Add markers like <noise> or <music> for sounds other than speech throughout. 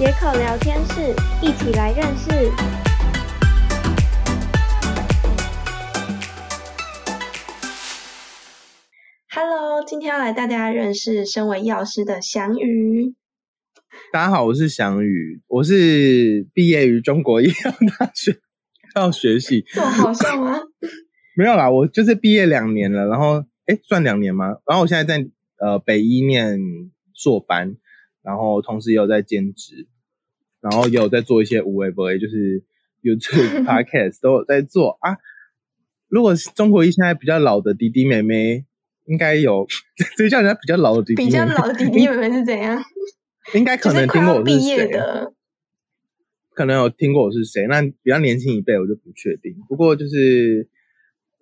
野口聊天室，一起来认识。Hello，今天要来带大家认识身为药师的翔宇。大家好，我是翔宇，我是毕业于中国医药大学 <laughs> 药学系。这么好笑吗？<laughs> 没有啦，我就是毕业两年了，然后哎，算两年吗？然后我现在在呃北医念硕班，然后同时也有在兼职，然后也有在做一些无为不为，就是 YouTube、<laughs> Podcast 都有在做啊。如果是中国一现在比较老的弟弟妹妹，应该有，所以叫人家比较老的弟弟，比较老的弟弟妹妹是怎样？<laughs> 应该可能听过我毕业的，可能有听过我是谁。那比较年轻一辈，我就不确定。不过就是。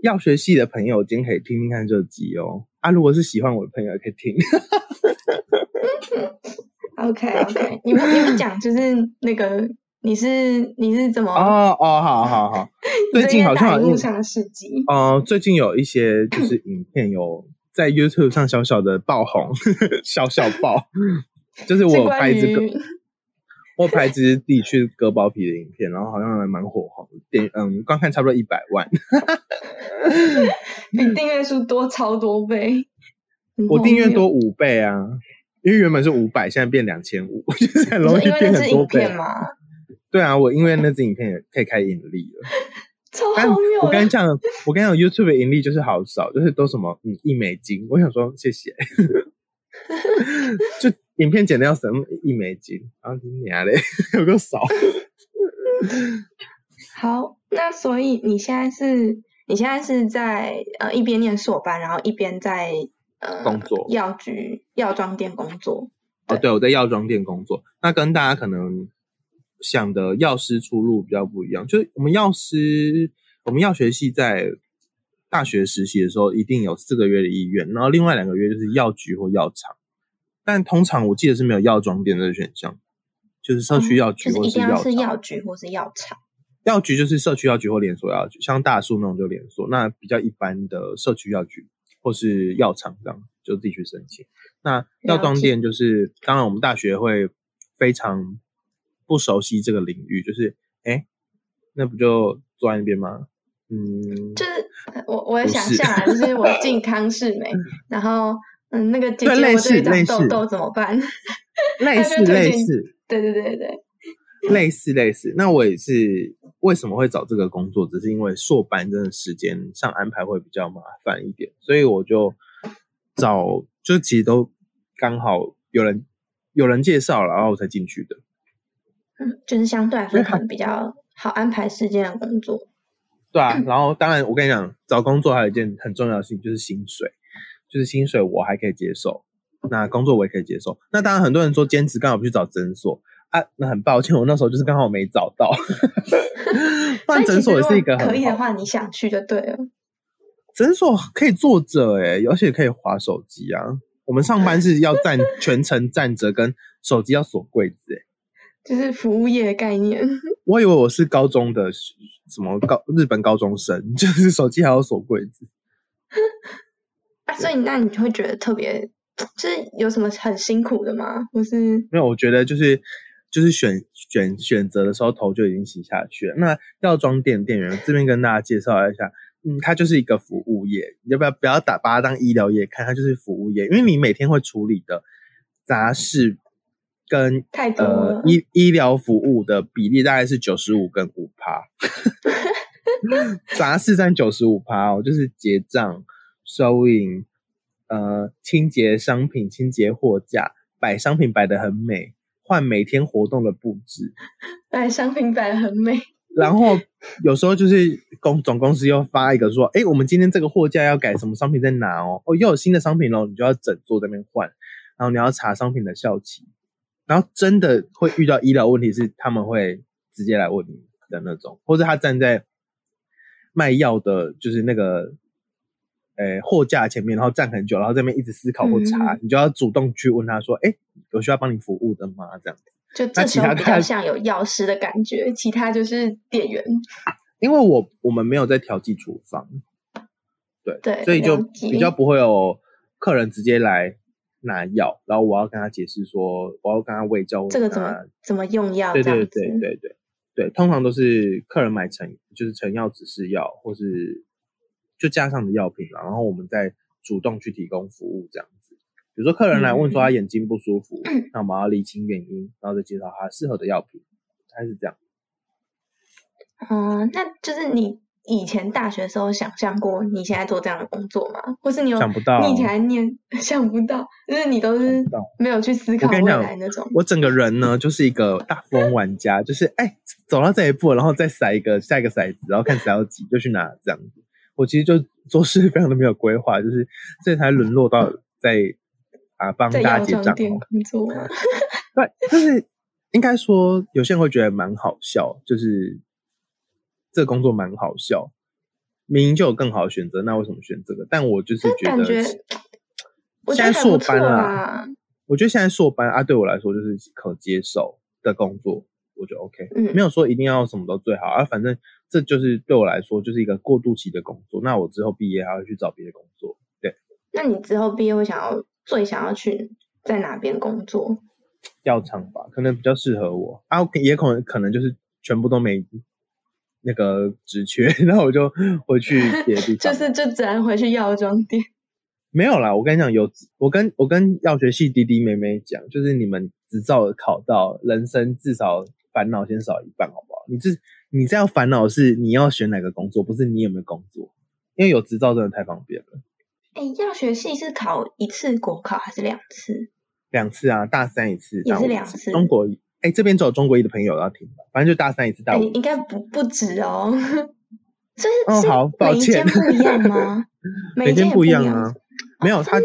要学系的朋友今天可以听听看这集哦。啊，如果是喜欢我的朋友也可以听。<laughs> OK OK，你们你们讲就是那个你是你是怎么？哦哦，好好好。<laughs> 最近好像有上事迹。哦，最近有一些就是影片有 <coughs> 在 YouTube 上小小的爆红，<laughs> 小小爆，就是我拍这个。我拍自己去割包皮的影片，然后好像还蛮火红，点嗯，观看差不多一百万，<laughs> 比订阅数多超多倍。我订阅多五倍啊，因为原本是五百，现在变两千五，<laughs> 就是很容易变很多倍嘛。对啊，我因为那支影片也可以开盈利了，<laughs> 超荒谬。我跟你讲，我跟你讲，YouTube 的盈利就是好少，就是都什么嗯一美金。我想说谢谢，<laughs> 就。影片剪掉什么一美金，然后你娘嘞，有个少。好，那所以你现在是，你现在是在呃一边念硕班，然后一边在呃工作药局药妆店工作。哦，对，我在药妆店工作。那跟大家可能想的药师出路比较不一样，就是我们药师，我们药学系在大学实习的时候，一定有四个月的医院，然后另外两个月就是药局或药厂。但通常我记得是没有药妆店的选项，就是社区药局或是药是药局或是药厂。药局就是社区药局或连锁药局，像大树那种就连锁。那比较一般的社区药局或是药厂这样，就自己去申请。那药妆店就是，当然我们大学会非常不熟悉这个领域，就是哎，那不就坐在那边吗？嗯，就是我我也想象就是我进康世美，然后。嗯，那个姐姐，我这里长痘痘怎么办？<laughs> 类似类似，对对对对，类似类似。那我也是为什么会找这个工作，只是因为硕班真的时间上安排会比较麻烦一点，所以我就找，就其实都刚好有人有人介绍了，然后我才进去的。嗯，就是相对来说可能比较好安排时间的工作。对啊，然后当然我跟你讲，找工作还有一件很重要的事情就是薪水。就是薪水我还可以接受，那工作我也可以接受。那当然很多人说兼职刚好去找诊所啊，那很抱歉，我那时候就是刚好没找到。<laughs> 换诊所也是一个可以的话，你想去就对了。诊所可以坐着哎，而且可以划手机啊。我们上班是要站 <laughs> 全程站着，跟手机要锁柜子哎，<laughs> 就是服务业的概念。我以为我是高中的什么高日本高中生，就是手机还要锁柜子。啊，所以那你就会觉得特别，就是有什么很辛苦的吗？或是没有？我觉得就是就是选选选择的时候头就已经洗下去了。那药妆店店员这边跟大家介绍一下，嗯，它就是一个服务业，你要不要不要打把它当医疗业看？它就是服务业，因为你每天会处理的杂事跟呃医医疗服务的比例大概是九十五跟五趴，<laughs> 杂事占九十五趴哦，就是结账。收银，呃，清洁商品、清洁货架，摆商品摆的很美，换每天活动的布置，<laughs> 摆商品摆的很美。然后有时候就是公总公司又发一个说，哎，我们今天这个货架要改什么商品在哪哦，哦，又有新的商品喽，你就要整座在那边换，然后你要查商品的效期，然后真的会遇到医疗问题，是他们会直接来问你的那种，或者他站在卖药的，就是那个。诶，货架前面，然后站很久，然后这边一直思考或查，你就要主动去问他说：“哎，有需要帮你服务的吗？”这样子，就这时候比较像有药师的感觉，其他就是店员。<laughs> 因为我我们没有在调剂处方，对对，所以就比较不会有客人直接来拿药，然后我要跟他解释说，我要跟他喂教这个怎么怎么用药，对对对对对对，通常都是客人买成就是成药指示药，或是就加上的药品了然后我们再主动去提供服务这样子。比如说客人来问说他眼睛不舒服，那我们要理清原因，然后再介绍他适合的药品，还是这样。嗯，那就是你。以前大学时候想象过你现在做这样的工作吗？或是你有想不到？你以前念 <laughs> 想不到，就是你都是没有去思考未来那种。我整个人呢，就是一个大富翁玩家，就是哎，走到这一步，然后再骰一个下一个骰子，然后看谁要几就去拿这样子。我其实就做事非常的没有规划，就是这才沦落到在啊帮大家结账工作。对，就是应该说有些人会觉得蛮好笑，就是。这工作蛮好笑，明明就有更好的选择，那为什么选这个？但我就是觉得，<tsk> 现在硕班啊，我觉得现在硕班啊，对我来说就是可接受的工作，我觉得 OK，嗯，没有说一定要什么都最好啊，反正这就是对我来说就是一个过渡期的工作。那我之后毕业还要去找别的工作，对。那你之后毕业会想要最想要去在哪边工作？药厂吧，可能比较适合我啊，也可能可能就是全部都没。那个职缺，<laughs> 然后我就回去别的地 <laughs> 方，就是就只能回去药妆店。没有啦，我跟你讲，有我跟我跟药学系弟弟妹妹讲，就是你们执照考到，人生至少烦恼先少一半，好不好？你这你这样烦恼是你要选哪个工作，不是你有没有工作，因为有执照真的太方便了。哎，药学系是考一次国考还是两次？两次啊，大三一次，也是两次。中国。哎，这边有中国一的朋友要听吧，反正就大三一次，大五应该不不止哦。这是哦，好，抱歉，不一样吗？<laughs> 每间不一样啊，没有，它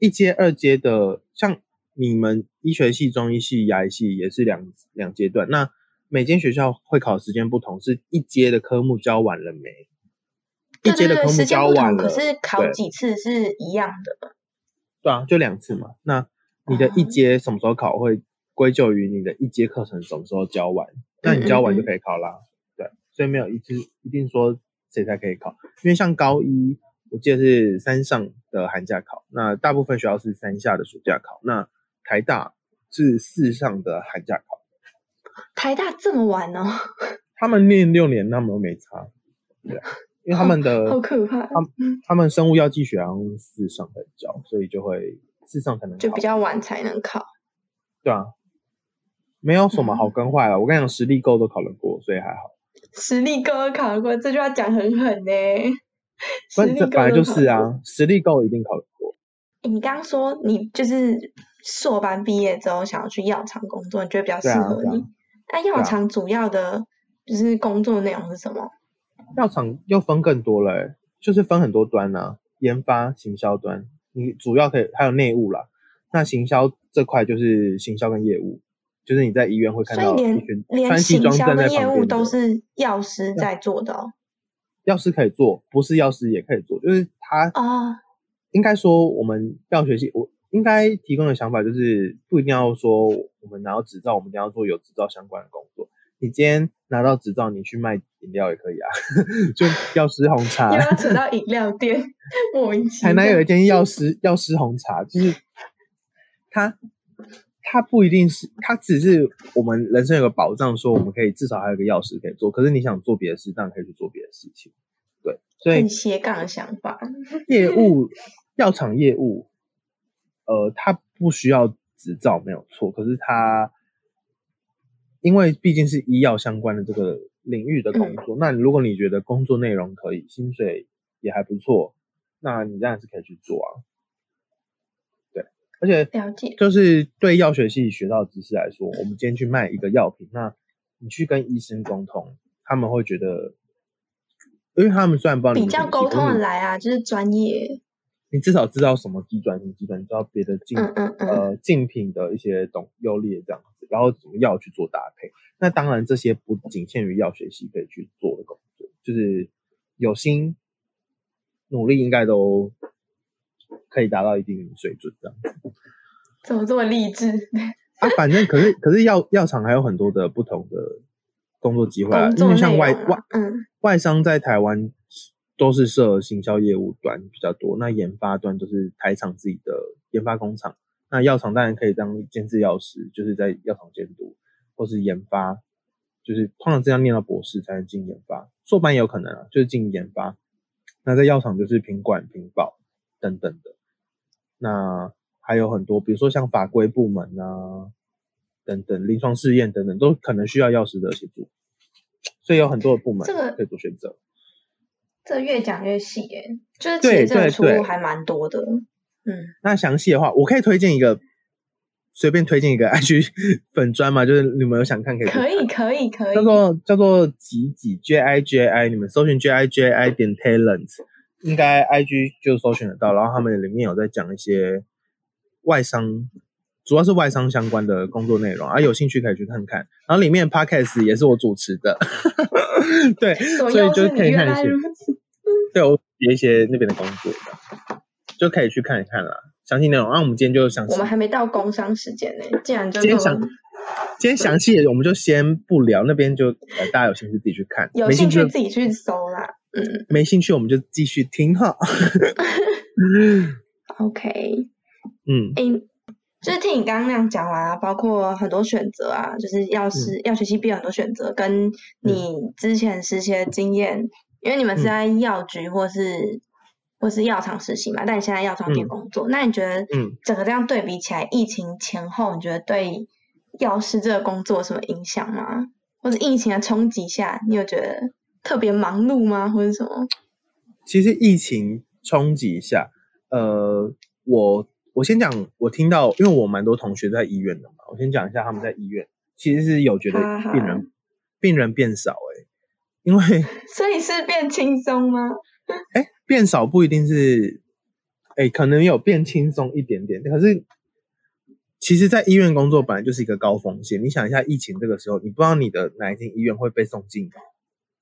一阶、二阶的，像你们医学系、中医系、牙医系也是两两阶段。那每间学校会考时间不同，是一阶的科目教完了没？一阶的科目教完了，可是考几次是一样的。对啊，就两次嘛。那你的一阶什么时候考会？归咎于你的一阶课程什么时候教完，那你教完就可以考啦。对，所以没有一次一定说谁才可以考，因为像高一，我记得是三上的寒假考，那大部分学校是三下的暑假考，那台大是四上的寒假考。台大这么晚呢？他们念六年，他们都没差。对，因为他们的好可怕。他他们生物药剂学好像四上在教，所以就会四上才能就比较晚才能考。对啊。没有什么好跟坏了，我跟你讲，实力够都考得过，所以还好。实力够都考得过，这句话讲很狠呢。实力够本来就是啊，实力够一定考得过。你刚刚说你就是硕班毕业之后想要去药厂工作，你觉得比较适合你？那药厂主要的就是工作内容是什么？药厂又分更多了，就是分很多端啊，研发、行销端。你主要可以还有内务啦，那行销这块就是行销跟业务。就是你在医院会看到，连连行销的业务都是药师在做的哦。药师可以做，不是药师也可以做，就是他啊。应该说，我们药学系我应该提供的想法就是，不一定要说我们拿到执照，我们一定要做有执照相关的工作。你今天拿到执照，你去卖饮料也可以啊，<laughs> 就药师红茶。又要扯到饮料店，莫名其妙。台南有一间药师药师红茶，就是它。它不一定是，它只是我们人生有个保障，说我们可以至少还有个药师可以做。可是你想做别的事，当然可以去做别的事情。对，所以斜杠的想法，业务药厂业务，呃，他不需要执照没有错。可是他因为毕竟是医药相关的这个领域的工作，那如果你觉得工作内容可以，薪水也还不错，那你当然是可以去做啊。对而且了解，就是对药学系学到知识来说，我们今天去卖一个药品，那你去跟医生沟通，他们会觉得，因为他们虽然不知道比较沟通的来啊，就是专业。你至少知道什么基转什么基转，你知道别的竞呃竞品的一些懂优劣这样子，然后怎么药去做搭配。那当然这些不仅限于药学系可以去做的工作，就是有心努力，应该都。可以达到一定水准，这样怎么这么励志啊？反正可是可是药药厂还有很多的不同的工作机会啊，因为像外外嗯外商在台湾都是设行销业务端比较多，那研发端都是台厂自己的研发工厂。那药厂当然可以当监制药师，就是在药厂监督，或是研发，就是通常这样念到博士才能进研发，硕班也有可能啊，就是进研发。那在药厂就是品管、品保等等的。那还有很多，比如说像法规部门啊，等等，临床试验等等，都可能需要药师的协助。所以有很多的部门可以做选择。这越讲越细耶，就是其实这个出路还蛮多的。嗯，那详细的话，我可以推荐一个，随便推荐一个 <laughs> IG 粉砖嘛，就是你们有想看可以。可以可以可以。叫做叫做几几 J I J I，你们搜寻 J I J I 点 Talent，应该 IG 就搜寻得到。然后他们里面有在讲一些外商，主要是外商相关的工作内容啊，有兴趣可以去看看。然后里面 Podcast 也是我主持的，<laughs> 对，所以就可以看一些。对我写一些那边的工作的。就可以去看一看啦，详细内容。那我们今天就详细。我们还没到工商时间呢，既然就今天详，今天详细的我们就先不聊，那边就呃大家有兴趣自己去看，有兴趣自己去搜啦。嗯，没兴趣我们就继续听哈。<laughs> <laughs> OK，嗯，哎，就是听你刚刚那样讲完啊，包括很多选择啊，就是要是要学习必有很多选择，跟你之前实习的经验，因为你们是在药局或是。或是药厂实习嘛，但你现在药妆店工作，那你觉得，嗯，整个这样对比起来，疫情前后，你觉得对药师这个工作有什么影响吗？或者疫情的冲击下，你有觉得特别忙碌吗？或者什么？其实疫情冲击下，呃，我我先讲，我听到，因为我蛮多同学在医院的嘛，我先讲一下他们在医院，其实是有觉得病人病人变少，哎，因为 <laughs> 所以是变轻松吗？<laughs> 哎。变少不一定是，哎，可能有变轻松一点点。可是，其实，在医院工作本来就是一个高风险。你想一下，疫情这个时候，你不知道你的哪一间医院会被送进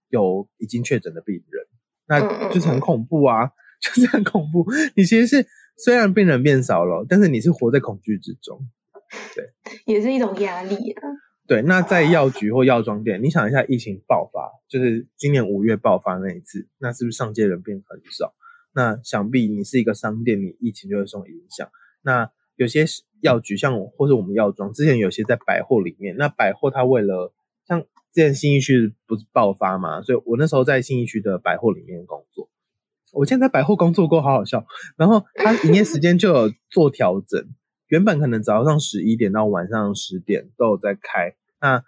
有已经确诊的病人，那就是很恐怖啊，<laughs> 就是很恐怖。你其实是虽然病人变少了，但是你是活在恐惧之中，对，也是一种压力啊。对，那在药局或药妆店，你想一下，疫情爆发，就是今年五月爆发那一次，那是不是上街人变很少？那想必你是一个商店，你疫情就会受影响。那有些药局，像我或者我们药妆，之前有些在百货里面，那百货它为了像之前新义区不是爆发嘛，所以我那时候在新义区的百货里面工作，我现在在百货工作过，好好笑。然后它营业时间就有做调整。原本可能早上十一点到晚上十点都有在开，那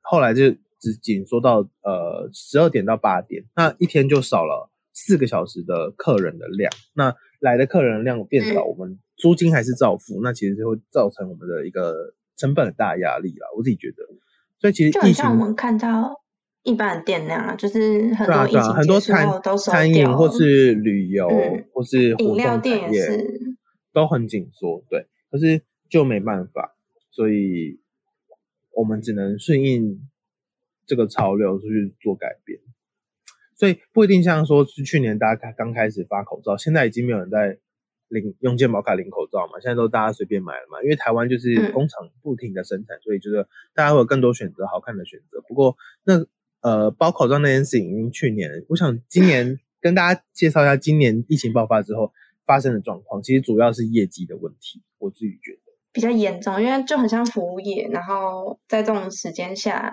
后来就只紧缩到呃十二点到八点，那一天就少了四个小时的客人的量，那来的客人量变少，我们租金还是照付，那其实就会造成我们的一个成本很大压力啦。我自己觉得，所以其实就像我们看到一般的店那样，就是很多疫情很多餐餐饮或是旅游或是饮料店也是都很紧缩，对。可是就没办法，所以我们只能顺应这个潮流去做改变。所以不一定像说是去年大家刚开始发口罩，现在已经没有人在领用健保卡领口罩嘛？现在都大家随便买了嘛？因为台湾就是工厂不停的生产，所以就是大家会有更多选择，好看的选择。不过那呃包口罩那件事情，去年我想今年跟大家介绍一下，今年疫情爆发之后。发生的状况其实主要是业绩的问题，我自己觉得比较严重，因为就很像服务业，然后在这种时间下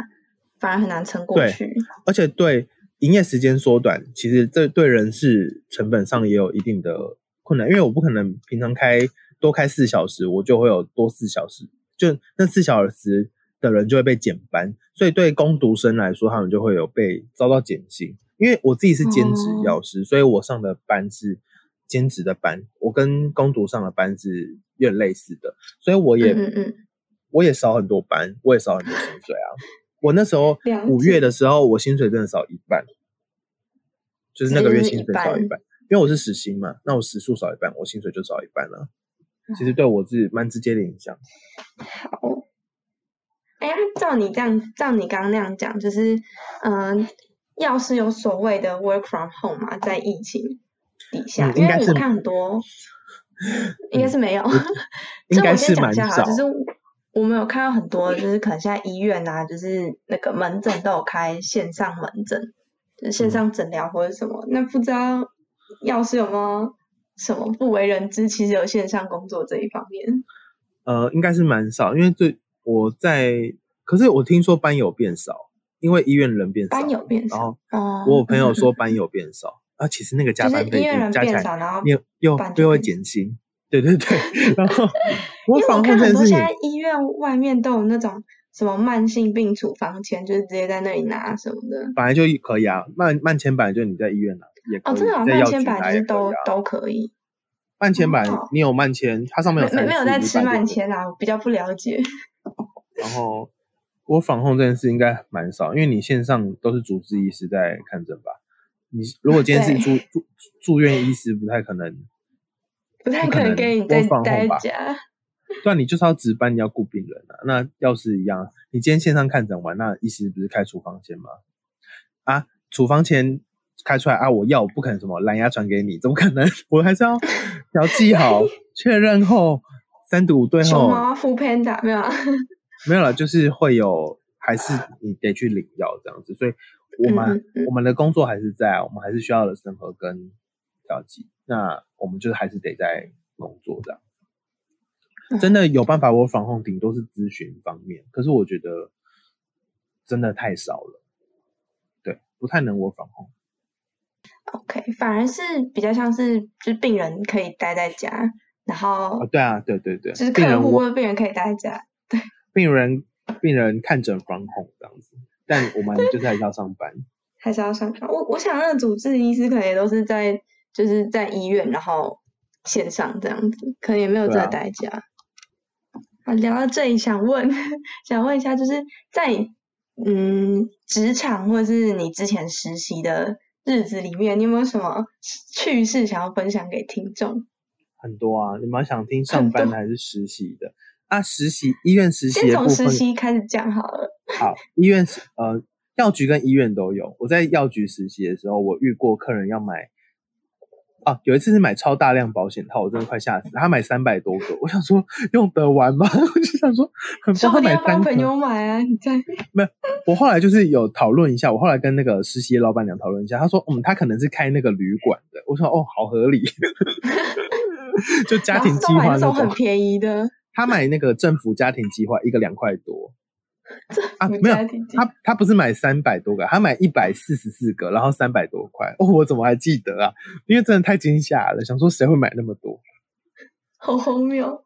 反而很难撑过去。而且对营业时间缩短，其实这对人事成本上也有一定的困难，因为我不可能平常开多开四小时，我就会有多四小时，就那四小时的人就会被减班，所以对工读生来说，他们就会有被遭到减薪。因为我自己是兼职药师，所以我上的班是。兼职的班，我跟工读上的班是有点类似的，所以我也我也少很多班，我也少很多薪水啊。我那时候五月的时候，我薪水真的少一半，就是那个月薪水少一半，因为我是时薪嘛，那我时数少一半，我薪水就少一半了。其实对我是蛮直接的影响。好，哎，照你这样，照你刚刚那样讲，就是嗯，要是有所谓的 work from home 嘛，在疫情。底下，因为我看很多，应该是没有。应该是蛮少。就是我们有看到很多，就是可能现在医院啊，就是那个门诊都有开线上门诊，就是线上诊疗或者什么。那不知道药师有没有什么不为人知，其实有线上工作这一方面？呃，应该是蛮少，因为最我在，可是我听说班友变少，因为医院人变少，班有变少。然后我有朋友说 <laughs> 班有变少，啊，其实那个加班费加起来，又又又会减薪。对对对，<laughs> 然后 <laughs> 我防控很多现在医院外面都有那种什么慢性病处方签，就是直接在那里拿什么的。本来就可以啊，慢慢签本来就你在医院拿也可以。哦，真的啊，慢签本来就是都都可以。慢签版你有慢签，它上面有。没有在吃慢签啊，我比较不了解。<laughs> 然后我防控这件事应该蛮少，因为你线上都是主治医师在看诊吧？你如果今天是住住住院医师，不太可能。不太可能给你在待家。对啊，你就是要值班，你要顾病人啊。那要是一样，你今天线上看诊完，那医师不是开处方签吗？啊，处方签开出来啊，我药不可能什么蓝牙传给你，怎么可能？<laughs> 我还是要要记好，确认后三读五对后。熊猫敷 Panda 没有？<laughs> 没有了，就是会有，还是你得去领药这样子。所以我们我们的工作还是在，我们还是需要的审核跟调剂。那我们就是还是得在工作这样，真的有办法我防控顶多是咨询方面，可是我觉得真的太少了，对，不太能我防控。OK，反而是比较像是就是病人可以待在家，然后啊对啊，对对对，就是客户或者病人可以待在家，对，病人病人看诊防控这样子，但我们就是还是要上班，<laughs> 还是要上班。我我想那个主治医师可能也都是在。就是在医院，然后线上这样子，可能也没有这个代价。啊，聊到这里，想问，<laughs> 想问一下，就是在嗯职场或者是你之前实习的日子里面，你有没有什么趣事想要分享给听众？很多啊，你们想听上班的还是实习的？啊，实习医院实习，先从实习开始讲好了。好，医院是呃药局跟医院都有。我在药局实习的时候，我遇过客人要买。啊，有一次是买超大量保险套，我真的快吓死。他买三百多个，我想说用得完吗？<laughs> 我就想说，很不买三朋友买啊，你在没有？我后来就是有讨论一下，我后来跟那个实习老板娘讨论一下，她说，嗯，他可能是开那个旅馆的。我说，哦，好合理，<laughs> 就家庭计划那种很便宜的。他买那个政府家庭计划，一个两块多。啊，没有，他他不是买三百多个，他买一百四十四个，然后三百多块。<laughs> 哦，我怎么还记得啊？因为真的太惊吓了，想说谁会买那么多？<laughs> 好荒谬。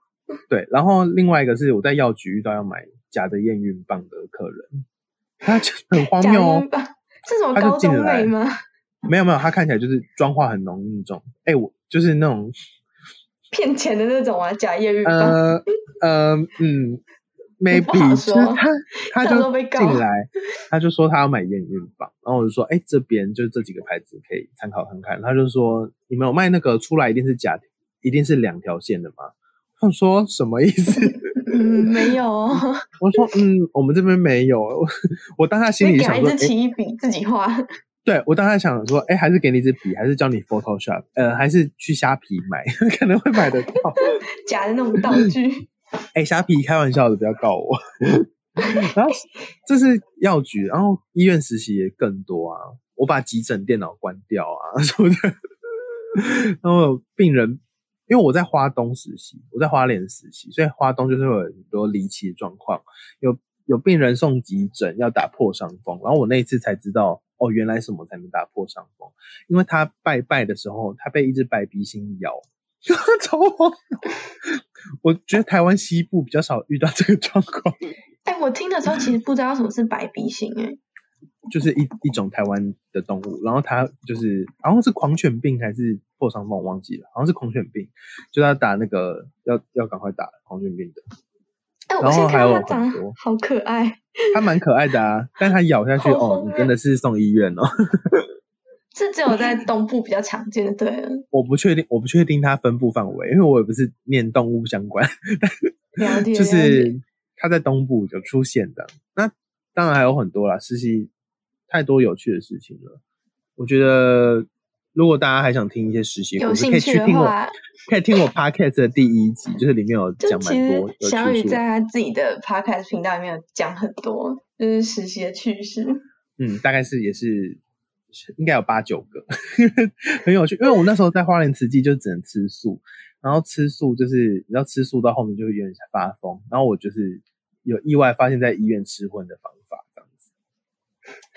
对，然后另外一个是我在药局遇到要买假的验孕棒的客人，他就很荒谬哦。这种高中美吗？没有没有，他看起来就是妆化很浓那种。哎，我就是那种骗钱的那种啊，假验孕棒。呃呃嗯。Maybe 他 <laughs> 他就进来，他就说他要买验孕棒，然后我就说，哎，这边就这几个牌子可以参考看看。他就说，你们有卖那个出来一定是假，一定是两条线的吗？他说什么意思？<laughs> 嗯，没有。我说，嗯，我们这边没有。<laughs> 我当下心里想说，起笔自己画。对我当下想说，哎，还是给你一支笔，还是教你 Photoshop，呃，还是去虾皮买，可能会买得到假的那种道具。哎，虾皮开玩笑的，不要告我。然后这是药局，然后医院实习也更多啊。我把急诊电脑关掉啊 <laughs> 什么的。然后病人，因为我在花东实习，我在花莲实习，所以花东就是有很多离奇的状况。有有病人送急诊要打破伤风，然后我那一次才知道，哦，原来什么才能打破伤风？因为他拜拜的时候，他被一只白鼻星咬。<laughs> 超荒我觉得台湾西部比较少遇到这个状况。<laughs> 哎，我听的时候其实不知道什么是白鼻型，哎，就是一一种台湾的动物，然后它就是好像是狂犬病还是破伤风，我忘记了，好像是狂犬病，就要打那个要要赶快打狂犬病的。哎，然后还有很多，好可爱，它蛮可爱的啊，但它咬下去哦，你真的是送医院哦。<laughs> 是只有在东部比较常见的，对。<laughs> 我不确定，我不确定它分布范围，因为我也不是念动物相关。<laughs> 了解。就是它在东部有出现的，那当然还有很多啦，实习太多有趣的事情了。我觉得如果大家还想听一些实习，有兴趣的话，可以听我 podcast 的第一集，就是里面有讲蛮多。小雨在他自己的 podcast 频道里面有讲很多，就是实习的趣事。嗯，大概是也是。应该有八九个，<laughs> 很有趣。因为我那时候在花莲慈济就只能吃素，然后吃素就是你知道吃素到后面就会有点发疯，然后我就是有意外发现，在医院吃荤的方法这样子，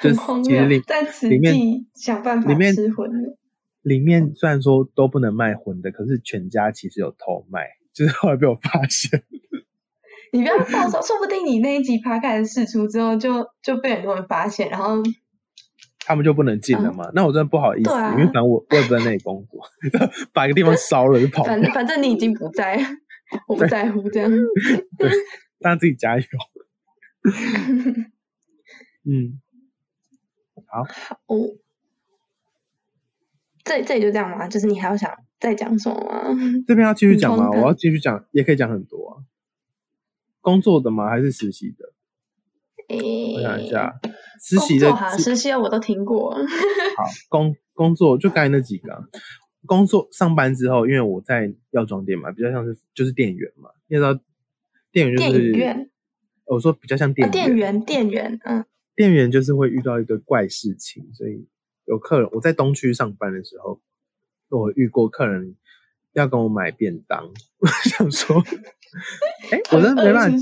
就是其实里在慈济想办法吃荤的。里面虽然说都不能卖荤的，可是全家其实有偷卖，就是后来被我发现。<laughs> 你不要放手，说不定你那一集趴开始试出之后，就就被很多人发现，然后他们就不能进了嘛？那我真的不好意思，因为反正我我也不在那里工作，把一个地方烧了就跑。反正反正你已经不在，我不在乎这样。<laughs> <laughs> 对，大家自己加油。<laughs> 嗯，好。好。这这里就这样吗？就是你还要想再讲什么吗？这边要继续讲吗？我要继续讲，也可以讲很多啊。工作的吗？还是实习的？我想一下，实习的，实习的我都听过。<laughs> 好，工工作就刚才那几个。工作上班之后，因为我在药妆店嘛，比较像是就是店员嘛。你知道，店员就是我说比较像店店员，店员，嗯，店员就是会遇到一个怪事情，所以。有客人，我在东区上班的时候，我遇过客人要跟我买便当，我想说，<laughs> 哎，我真的没办法，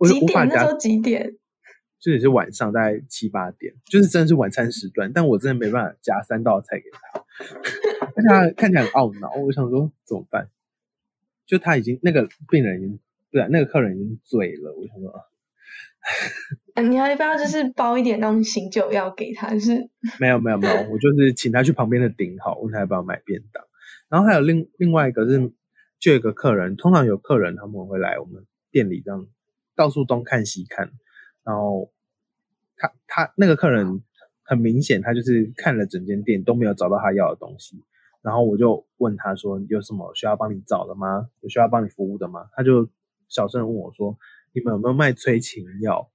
我几点？那时候几点？就也是晚上大概七八点，就是真的是晚餐时段，但我真的没办法夹三道菜给他，<laughs> 他看起来很懊恼，我想说怎么办？就他已经那个病人已经对啊，那个客人已经醉了，我想说啊。<laughs> 你要不要就是包一点那种醒酒药给他？是没有没有没有，我就是请他去旁边的顶好，问他要不要买便当。然后还有另另外一个是，就有个客人，通常有客人他们会来我们店里这样到处东看西看，然后他他那个客人很明显，他就是看了整间店都没有找到他要的东西。然后我就问他说：“有什么需要帮你找的吗？有需要帮你服务的吗？”他就小声问我说。你们有没有卖催情药？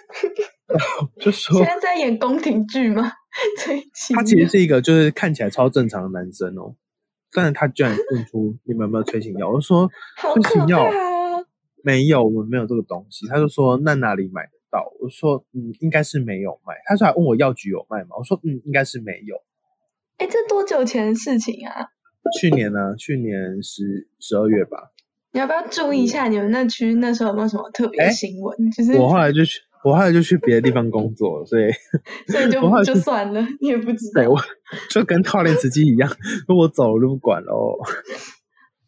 <laughs> 就说现在在演宫廷剧吗？<laughs> 催情。他其实是一个就是看起来超正常的男生哦，但是他居然问出你们有没有催情药？我就说催情药没有，我们没有这个东西。他就说那哪里买得到？我说嗯，应该是没有卖。他说还问我药局有卖吗？我说嗯，应该是没有。哎，这多久前的事情啊？去年呢？去年十十二月吧。你要不要注意一下你们那区那时候有没有什么特别新闻？就是我后来就去，我后来就去别的地方工作了，所以 <laughs> 所以就就算了，你也不知道。对，我就跟套链司机一样，我走了就不管喽。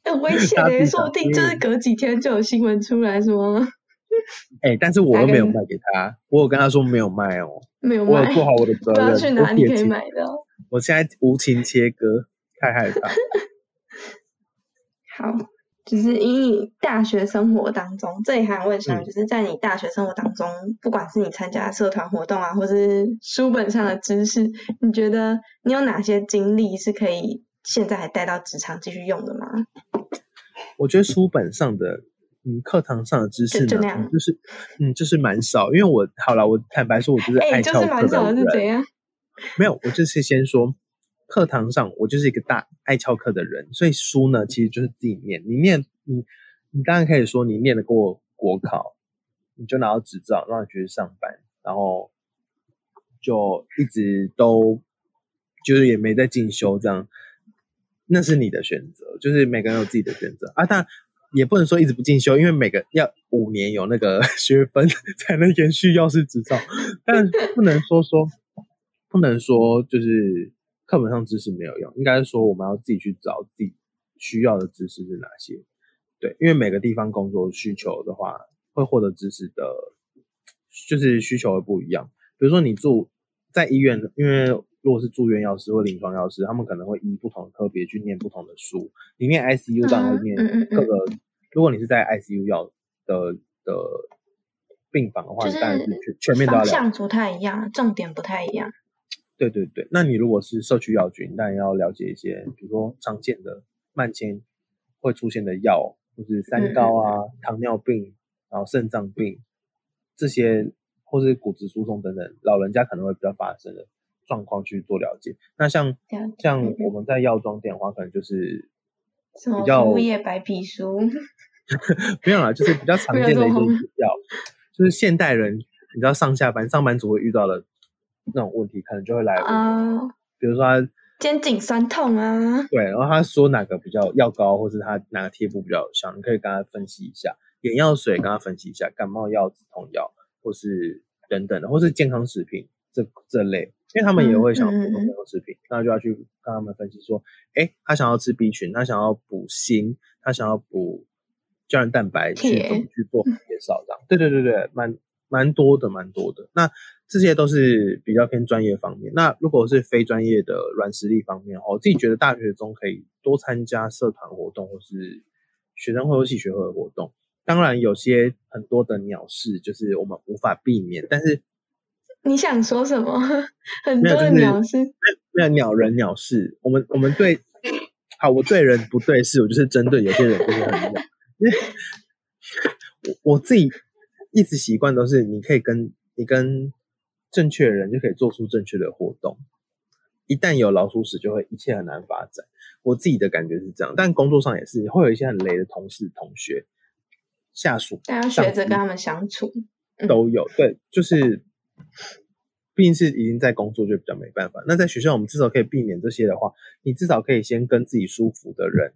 很危 <laughs> 险的，说不定就是隔几天就有新闻出来说。<laughs> 哎，但是我又没有卖给他，我有跟他说没有卖哦，没有卖，我有做好我的责任。去哪里可以买的？我现在无情切割，太害怕。<laughs> 好。就是以你大学生活当中，这里还问一下，就是在你大学生活当中，不管是你参加社团活动啊，或是书本上的知识，你觉得你有哪些经历是可以现在还带到职场继续用的吗？我觉得书本上的，嗯，课堂上的知识呢，就是，嗯，就是蛮少。因为我好了，我坦白说，我就是爱翘课的人。<laughs> 没有，我就是先说。课堂上，我就是一个大爱翘课的人，所以书呢，其实就是自己念。你念，你你当然可以说你念得过国考，你就拿到执照，让你去上班，然后就一直都就是也没在进修，这样那是你的选择，就是每个人有自己的选择啊。但也不能说一直不进修，因为每个要五年有那个 <laughs> 学分才能延续药师执照，但不能说说不能说就是。课本上知识没有用，应该说我们要自己去找自己需要的知识是哪些。对，因为每个地方工作需求的话，会获得知识的，就是需求会不一样。比如说你住在医院，因为如果是住院药师或临床药师，他们可能会依不同的科别去念不同的书。里面 ICU 当然会念各个，如果你是在 ICU 药的的病房的话，当然是全全面都要方向不太一样，重点不太一样。对对对，那你如果是社区药局，当然要了解一些，比如说常见的慢性会出现的药，或是三高啊、糖尿病，然后肾脏病这些，或是骨质疏松等等，老人家可能会比较发生的状况去做了解。那像像我们在药妆店的话，可能就是比较物业白皮书，<laughs> 没有啦，就是比较常见的一些药，就是现代人你知道上下班上班族会遇到的。那种问题，可能就会来啊，比如说他肩颈酸痛啊，对，然后他说哪个比较药膏，或是他哪个贴布比较有效，你可以跟他分析一下。眼药水跟他分析一下，感冒药、止痛药，或是等等的，或是健康食品这这类，因为他们也会想补充营养食品，那就要去跟他们分析说，哎，他想要吃 B 群，他想要补锌，他想要补胶原蛋白，去怎么去做介绍这样？对对对对，蛮蛮多的，蛮多的。那这些都是比较偏专业方面。那如果是非专业的软实力方面，我自己觉得大学中可以多参加社团活动，或是学生会或系学会的活动。当然，有些很多的鸟事就是我们无法避免，但是你想说什么？<laughs> 很多的鸟事，那鸟人鸟事，我们我们对 <laughs> 好，我对人不对事，我就是针对有些人就是很鸟，因为我我自己一直习惯都是你可以跟你跟正确的人就可以做出正确的活动，一旦有老鼠屎，就会一切很难发展。我自己的感觉是这样，但工作上也是会有一些很雷的同事同学。下属，大家学着跟他们相处，都有对，就是 <laughs> 毕竟是已经在工作，就比较没办法。那在学校，我们至少可以避免这些的话，你至少可以先跟自己舒服的人，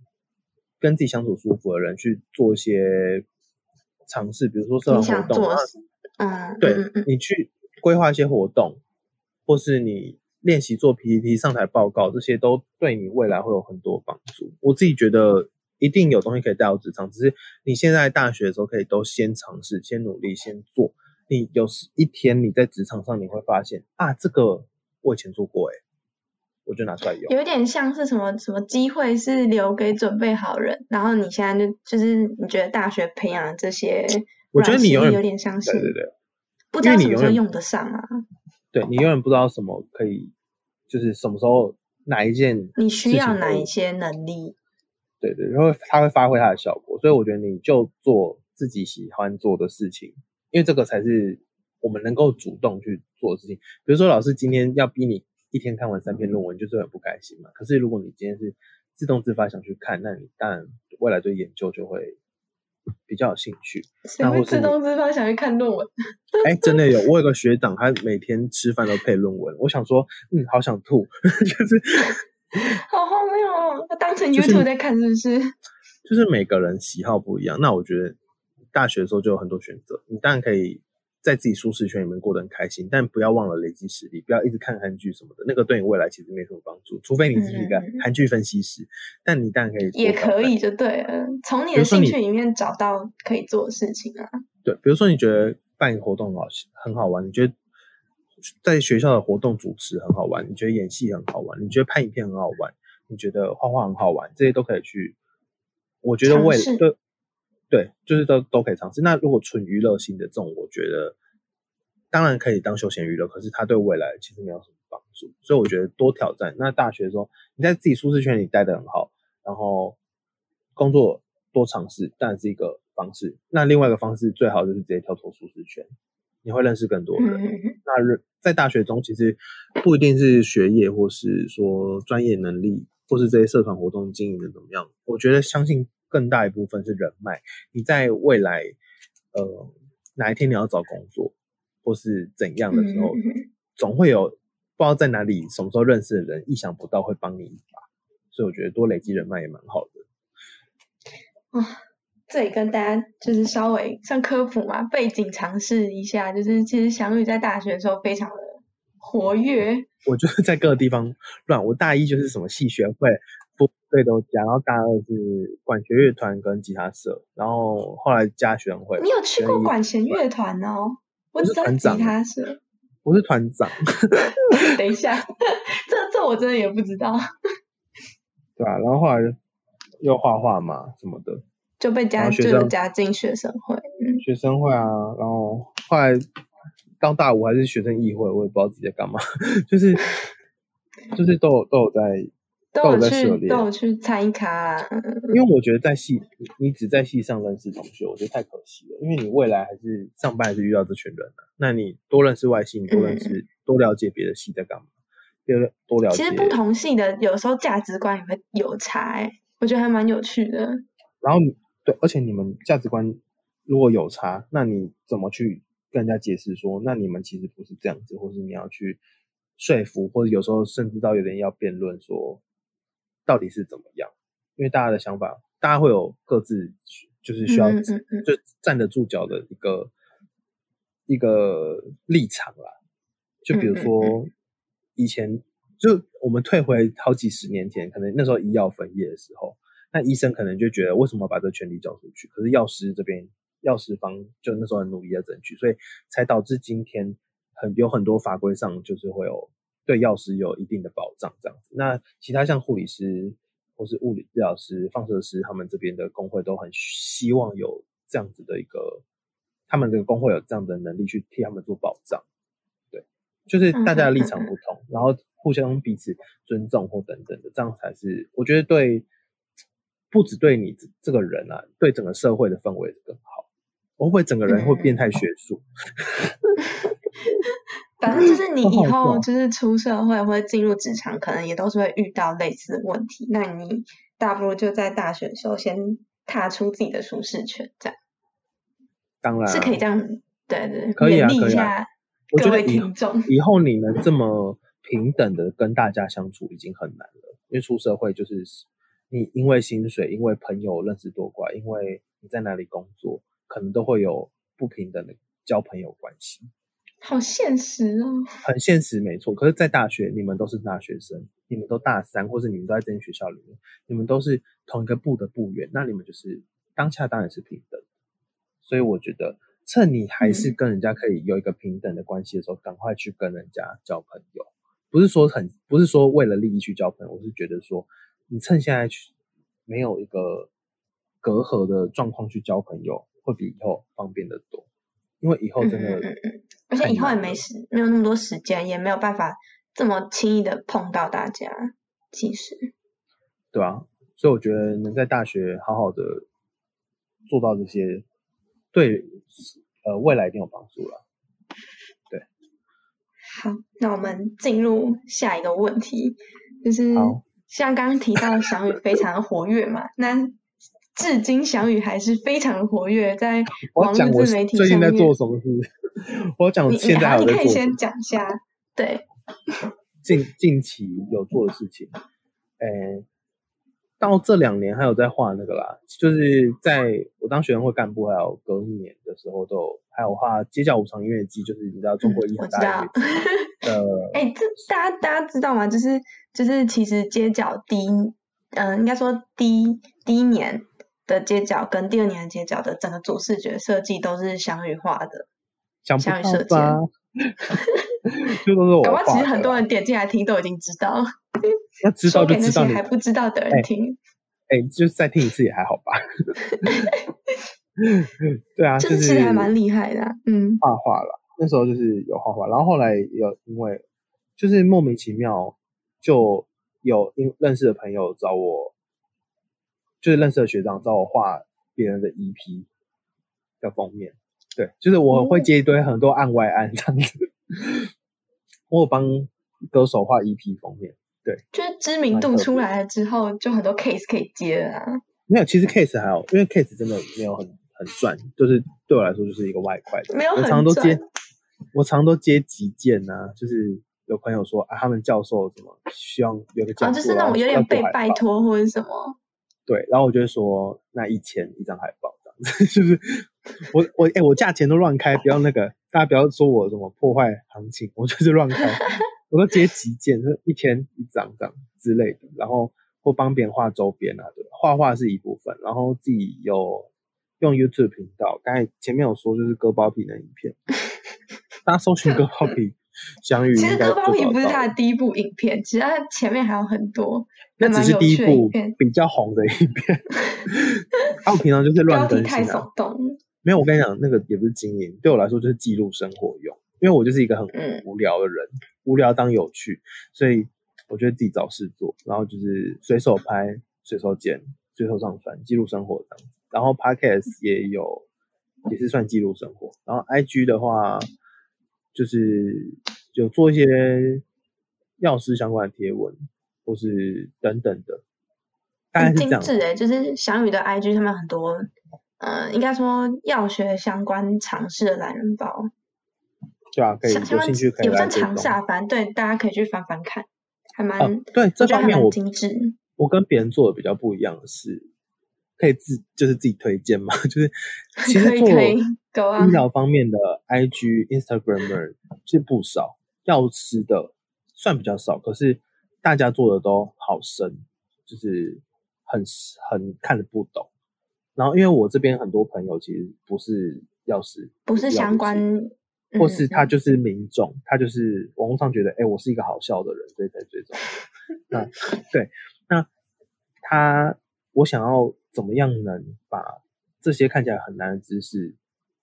跟自己相处舒服的人去做一些尝试，比如说社团活动啊，嗯，对你去规划一些活动，或是你练习做 PPT、上台报告，这些都对你未来会有很多帮助。我自己觉得。一定有东西可以带到职场，只是你现在大学的时候可以都先尝试、先努力、先做。你有时一天你在职场上，你会发现啊，这个我以前做过，哎，我就拿出来用。有点像是什么什么机会是留给准备好人，然后你现在就就是你觉得大学培养的这些，我觉得你有点相信，对对对，不知道什么时候用得上啊。对你永远不知道什么可以，就是什么时候哪一件你需要哪一些能力。对对，然后它会发挥它的效果，所以我觉得你就做自己喜欢做的事情，因为这个才是我们能够主动去做的事情。比如说，老师今天要逼你一天看完三篇论文，就是很不开心嘛。可是如果你今天是自动自发想去看，那你当然未来对研究就会比较有兴趣。那会自动自发想去看论文？<laughs> 哎，真的有，我有个学长，他每天吃饭都配论文。我想说，嗯，好想吐，<laughs> 就是。好荒谬哦！他当成 YouTube 在看，是不是？就是每个人喜好不一样。那我觉得大学的时候就有很多选择，你当然可以在自己舒适圈里面过得很开心，但不要忘了累积实力，不要一直看韩剧什么的，那个对你未来其实没什么帮助。除非你是一个韩剧分析师，但你当然可以，也可以就对了。从你的兴趣里面找到可以做的事情啊。对，比如说你觉得办一个活动好很好玩，你觉得？在学校的活动主持很好玩，你觉得演戏很好玩，你觉得拍影片很好玩，你觉得画画很好玩，这些都可以去。我觉得为对对，就是都都可以尝试。那如果纯娱乐性的这种，我觉得当然可以当休闲娱乐，可是它对未来其实没有什么帮助。所以我觉得多挑战。那大学的时候，你在自己舒适圈里待得很好，然后工作多尝试，当然是一个方式。那另外一个方式，最好就是直接跳脱舒适圈。你会认识更多人。那在大学中，其实不一定是学业，或是说专业能力，或是这些社团活动经营的怎么样。我觉得相信更大一部分是人脉。你在未来，呃，哪一天你要找工作，或是怎样的时候，总会有不知道在哪里、什么时候认识的人，意想不到会帮你一把。所以我觉得多累积人脉也蛮好的。啊。这里跟大家就是稍微算科普嘛，背景尝试一下，就是其实祥宇在大学的时候非常的活跃。我就是在各个地方乱。我大一就是什么系学会、部队都加，然后大二是管弦乐团跟吉他社，然后后来加学生会。你有去过管弦乐团哦？我是团长。吉他社，我是团长。<laughs> 等一下，这这我真的也不知道。<laughs> 对啊，然后后来又画画嘛什么的。就被加就加进学生会，嗯，学生会啊，然后后来到大五还是学生议会，我也不知道自己在干嘛，<laughs> 就是就是都有都有在都有在涉猎，都有去参卡。因为我觉得在系你只在系上认识同学，我觉得太可惜了。因为你未来还是上班还是遇到这群人的，那你多认识外系，你多认识多了解别的系在干嘛，多多了解。其实不同系的有时候价值观也会有差，哎，我觉得还蛮有趣的。然后。对，而且你们价值观如果有差，那你怎么去跟人家解释说，那你们其实不是这样子，或是你要去说服，或者有时候甚至到有点要辩论，说到底是怎么样？因为大家的想法，大家会有各自就是需要就站得住脚的一个一个立场啦。就比如说以前，就我们退回好几十年前，可能那时候医药分业的时候，那医生可能就觉得为什么把这权利交出去？可是药师这边。药师方就那时候很努力的争取，所以才导致今天很有很多法规上就是会有对药师有一定的保障这样子。那其他像护理师或是物理治疗师、放射师，他们这边的工会都很希望有这样子的一个，他们的工会有这样的能力去替他们做保障。对，就是大家的立场不同，然后互相彼此尊重或等等的，这样才是我觉得对，不止对你这个人啊，对整个社会的氛围更好。会不会整个人会变态学术？<laughs> 反正就是你以后就是出社会或者进入职场，可能也都是会遇到类似的问题。那你大不如就在大学的时候先踏出自己的舒适圈，这样。当然是可以这样，对对，可以啊，可以啊。各位听众，以后你们这么平等的跟大家相处已经很难了，因为出社会就是你因为薪水，因为朋友认识多寡，因为你在哪里工作。可能都会有不平等的交朋友关系，好现实哦，很现实，没错。可是，在大学，你们都是大学生，你们都大三，或者你们都在这间学校里面，你们都是同一个部的部员，那你们就是当下当然是平等。所以，我觉得趁你还是跟人家可以有一个平等的关系的时候，赶快去跟人家交朋友。不是说很，不是说为了利益去交朋友，我是觉得说，你趁现在去没有一个隔阂的状况去交朋友。会比以后方便的多，因为以后真的，而且以后也没时，没有那么多时间，也没有办法这么轻易的碰到大家。其实，对啊，所以我觉得能在大学好好的做到这些，对呃未来一定有帮助了。对，好，那我们进入下一个问题，就是像刚刚提到翔宇非常活跃嘛，那。至今，翔宇还是非常活跃在网络自媒体上面。最近在做什么事？我讲现在你可以先讲一下。对，<laughs> 近近期有做的事情，诶，到这两年还有在画那个啦，就是在我当学生会干部还有隔一年的时候，都还有画街角五常音乐季，就是你知道中国一很大的。<laughs> 呃，哎，这大家大家知道吗？就是就是其实街角第一，嗯，应该说第一第一年。的街角跟第二年的街角的整个主视觉设计都是翔宇画的，翔宇设计，就都是我画。其实很多人点进来听都已经知道，<laughs> 要知道就知道，还不知道的人听，哎，就再听一次也还好吧。<laughs> 对啊，就是其实还蛮厉害的，嗯，画画了。那时候就是有画画，然后后来有因为就是莫名其妙就有因认识的朋友找我。就是认识的学长找我画别人的 EP 的封面，对，就是我会接一堆很多案外案这样子，<laughs> 我帮歌手画 EP 封面，对，就是知名度出来了之后，就很多 case 可以接了啊。没有，其实 case 还好，因为 case 真的没有很很赚，就是对我来说就是一个外快，没有很常都接，我常都接急件呐，就是有朋友说啊，他们教授怎么希望有个讲座，就是那种有点被拜托或者什么。对，然后我就说那一千一张海报这样子，<laughs> 就是我我哎，我价钱都乱开，不要那个大家不要说我什么破坏行情，我就是乱开，我都直接急件，就一千一张这样之类的，然后或帮别人画周边啊，对画画是一部分，然后自己有用 YouTube 频道，刚才前面有说就是割包皮的影片，大家搜寻割包皮。相遇。其实割包皮不是他的第一部影片，其实他前面还有很多。那只是第一部比较红的影片。<laughs> 他们平常就是乱更新。太耸动。没有，我跟你讲，那个也不是经营，对我来说就是记录生活用。因为我就是一个很无聊的人，无聊当有趣，所以我觉得自己找事做，然后就是随手拍、随手剪、随手上传，记录生活这样子。然后 Podcast 也有，也是算记录生活。然后 IG 的话。就是有做一些药师相关的贴文，或是等等的，大概是这样。精致哎，就是翔宇的 IG 上面很多，呃，应该说药学相关尝试的懒人包。对啊，可以有兴趣可以来长下班，对，大家可以去翻翻看，还蛮对这方面我精致。我跟别人做的比较不一样的是，可以自就是自己推荐嘛，<laughs> 就是其实做医疗方面的 IG Instagramer 是不少，药师的算比较少，可是大家做的都好深，就是很很看得不懂。然后因为我这边很多朋友其实不是药师，不是相关。或是他就是民众，他就是网络上觉得，哎，我是一个好笑的人，所以才追踪。那对，那他我想要怎么样能把这些看起来很难的知识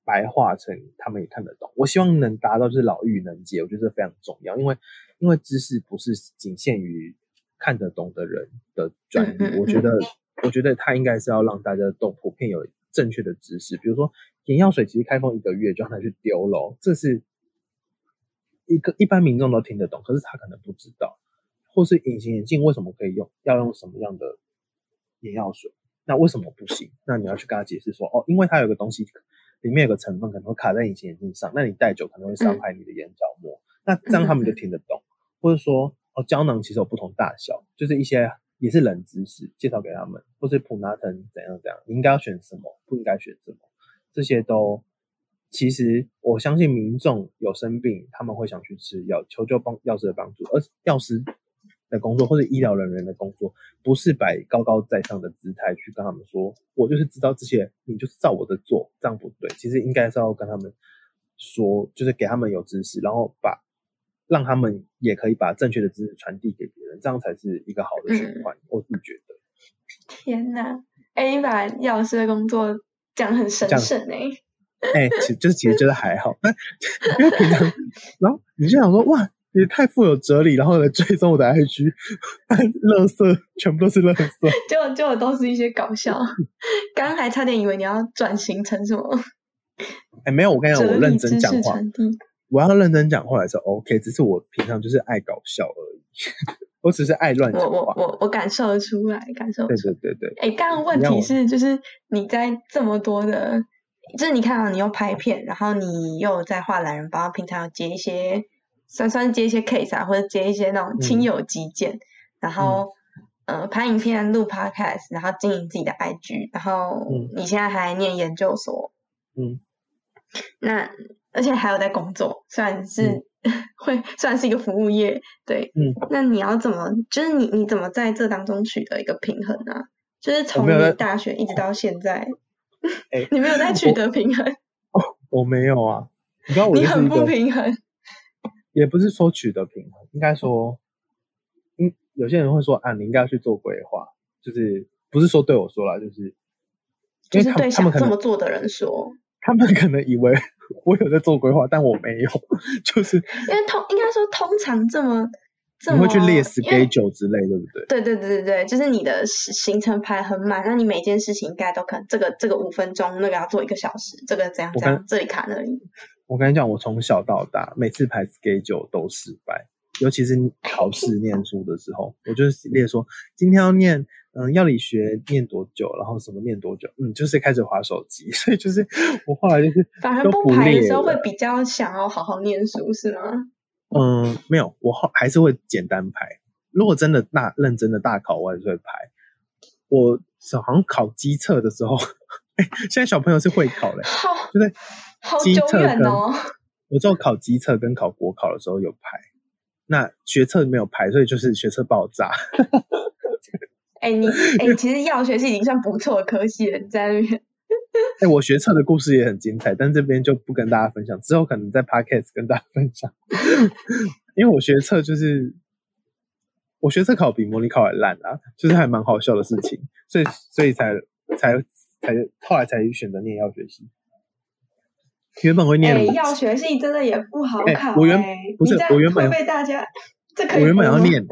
白话成他们也看得懂？我希望能达到就是老妪能解，我觉得非常重要，因为因为知识不是仅限于看得懂的人的专利，我觉得我觉得他应该是要让大家都普遍有正确的知识，比如说。眼药水其实开封一个月就让他去丢了，这是一个一般民众都听得懂，可是他可能不知道，或是隐形眼镜为什么可以用，要用什么样的眼药水，那为什么不行？那你要去跟他解释说，哦，因为它有个东西里面有个成分可能会卡在隐形眼镜上，那你戴久可能会伤害你的眼角膜，那这样他们就听得懂，或者说哦，胶囊其实有不同大小，就是一些也是冷知识介绍给他们，或是普拿疼怎样怎样，你应该要选什么，不应该选什么。这些都，其实我相信民众有生病，他们会想去吃药，求救帮药师的帮助。而药师的工作或者医疗人员的工作，不是摆高高在上的姿态去跟他们说，我就是知道这些，你就是照我的做，这样不对。其实应该是要跟他们说，就是给他们有知识，然后把让他们也可以把正确的知识传递给别人，这样才是一个好的循环。我自己觉得。天哪！A 把药师的工作。讲很神圣哎，哎，其就是其实就是还好，<laughs> 因为平常，然后你就想说哇，也太富有哲理，然后来追踪我的 IG，乐色全部都是乐色，结果结果都是一些搞笑，<laughs> 刚刚还差点以为你要转型成什么，哎，没有，我跟你讲，我认真讲话，我要认真讲话也是 OK，只是我平常就是爱搞笑而已。<laughs> 我只是爱乱讲话，我我我我感受得出来，感受对对对对。哎，刚刚问题是就是你在这么多的，就是你看到你又拍片，然后你又在画懒人包，平常接一些算算接一些 case 啊，或者接一些那种亲友急件，然后呃拍影片、录 podcast，然后经营自己的 IG，然后你现在还念研究所，嗯，那而且还有在工作，虽然是。<laughs> 会算是一个服务业，对，嗯，那你要怎么，就是你你怎么在这当中取得一个平衡呢？就是从你大学一直到现在，<laughs> 你没有在取得平衡？哦，我没有啊，你知道我你很不平衡，也不是说取得平衡，应该说，应有些人会说啊，你应该要去做规划，就是不是说对我说了，就是就是对想这么做的人说，他们可能以为。我有在做规划，但我没有，<laughs> 就是因为通应该说通常这么这么你会去列 schedule 之类，对不对？对对对对对，就是你的行程排很满，那你每件事情应该都可能这个这个五分钟，那个要做一个小时，这个怎样这样，这里卡那里。我跟你讲，我从小到大每次排 schedule 都失败，尤其是考试 <laughs> 念书的时候，我就是列说今天要念。嗯，药理学念多久，然后什么念多久？嗯，就是开始划手机，<laughs> 所以就是我后来就是反而不排的时候会比较想要好好念书，是吗？嗯，没有，我后还是会简单排。如果真的大认真的大考，我还是会排。我好像考机测的时候，<laughs> 哎，现在小朋友是会考嘞，就是好久远哦。<laughs> 我之后考机测跟考国考的时候有排，那学测没有排，所以就是学测爆炸。哎，你哎，<laughs> 其实药学系已经算不错的科系了，你在那边。哎，我学测的故事也很精彩，但这边就不跟大家分享，之后可能在 podcast 跟大家分享。<laughs> 因为我学测就是，我学测考比模拟考还烂啊，就是还蛮好笑的事情，所以所以才才才后来才选择念药学系。原本会念药学系，真的也不好考。我原不是我原本被大家，<laughs> 我原本要念，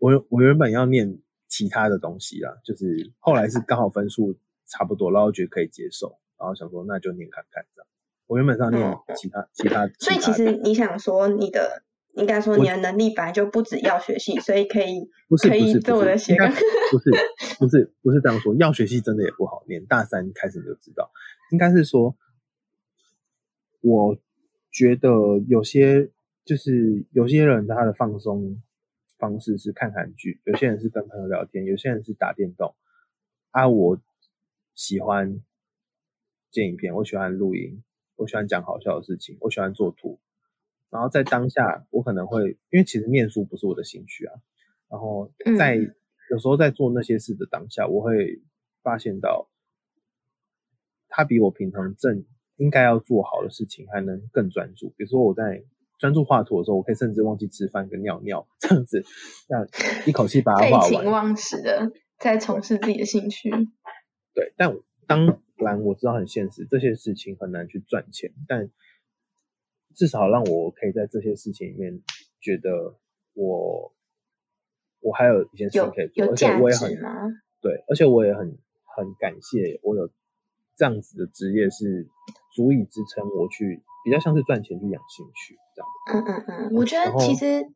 我我原本要念。其他的东西啦，就是后来是刚好分数差不多，然后觉得可以接受，然后想说那就念看看这样。我原本是要念其他其他，所以其实你想说你的应该说你的能力本来就不止药学系，所以可以不是可以做我的斜杠，不是不是不是这样说，药学系真的也不好念，大三开始你就知道，应该是说我觉得有些就是有些人他的放松方式是看韩剧，有些人是跟朋友聊天，有些人是打电动。啊，我喜欢剪影片，我喜欢录音，我喜欢讲好笑的事情，我喜欢做图。然后在当下，我可能会因为其实念书不是我的兴趣啊。然后在有时候在做那些事的当下，我会发现到，他比我平常正应该要做好的事情还能更专注。比如说我在专注画图的时候，我可以甚至忘记吃饭跟尿尿这样子，这样一口气把它画完。废寝忘食的。在从事自己的兴趣，对，但当然我知道很现实，这些事情很难去赚钱，但至少让我可以在这些事情里面觉得我我还有一件事情可以做，而且我也很对，而且我也很很感谢我有这样子的职业是足以支撑我去比较像是赚钱去养兴趣这样。嗯嗯嗯，我觉得其实。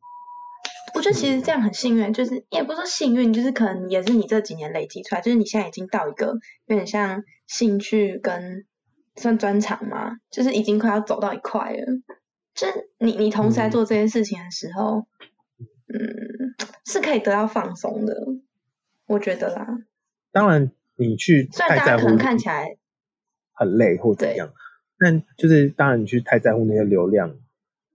我觉得其实这样很幸运，就是也不是说幸运，就是可能也是你这几年累积出来，就是你现在已经到一个有点像兴趣跟算专长嘛，就是已经快要走到一块了。就是你你同时在做这件事情的时候，嗯，是可以得到放松的，我觉得啦。当然，你去虽然大家可能看起来很累或怎样，但就是当然你去太在乎那些流量。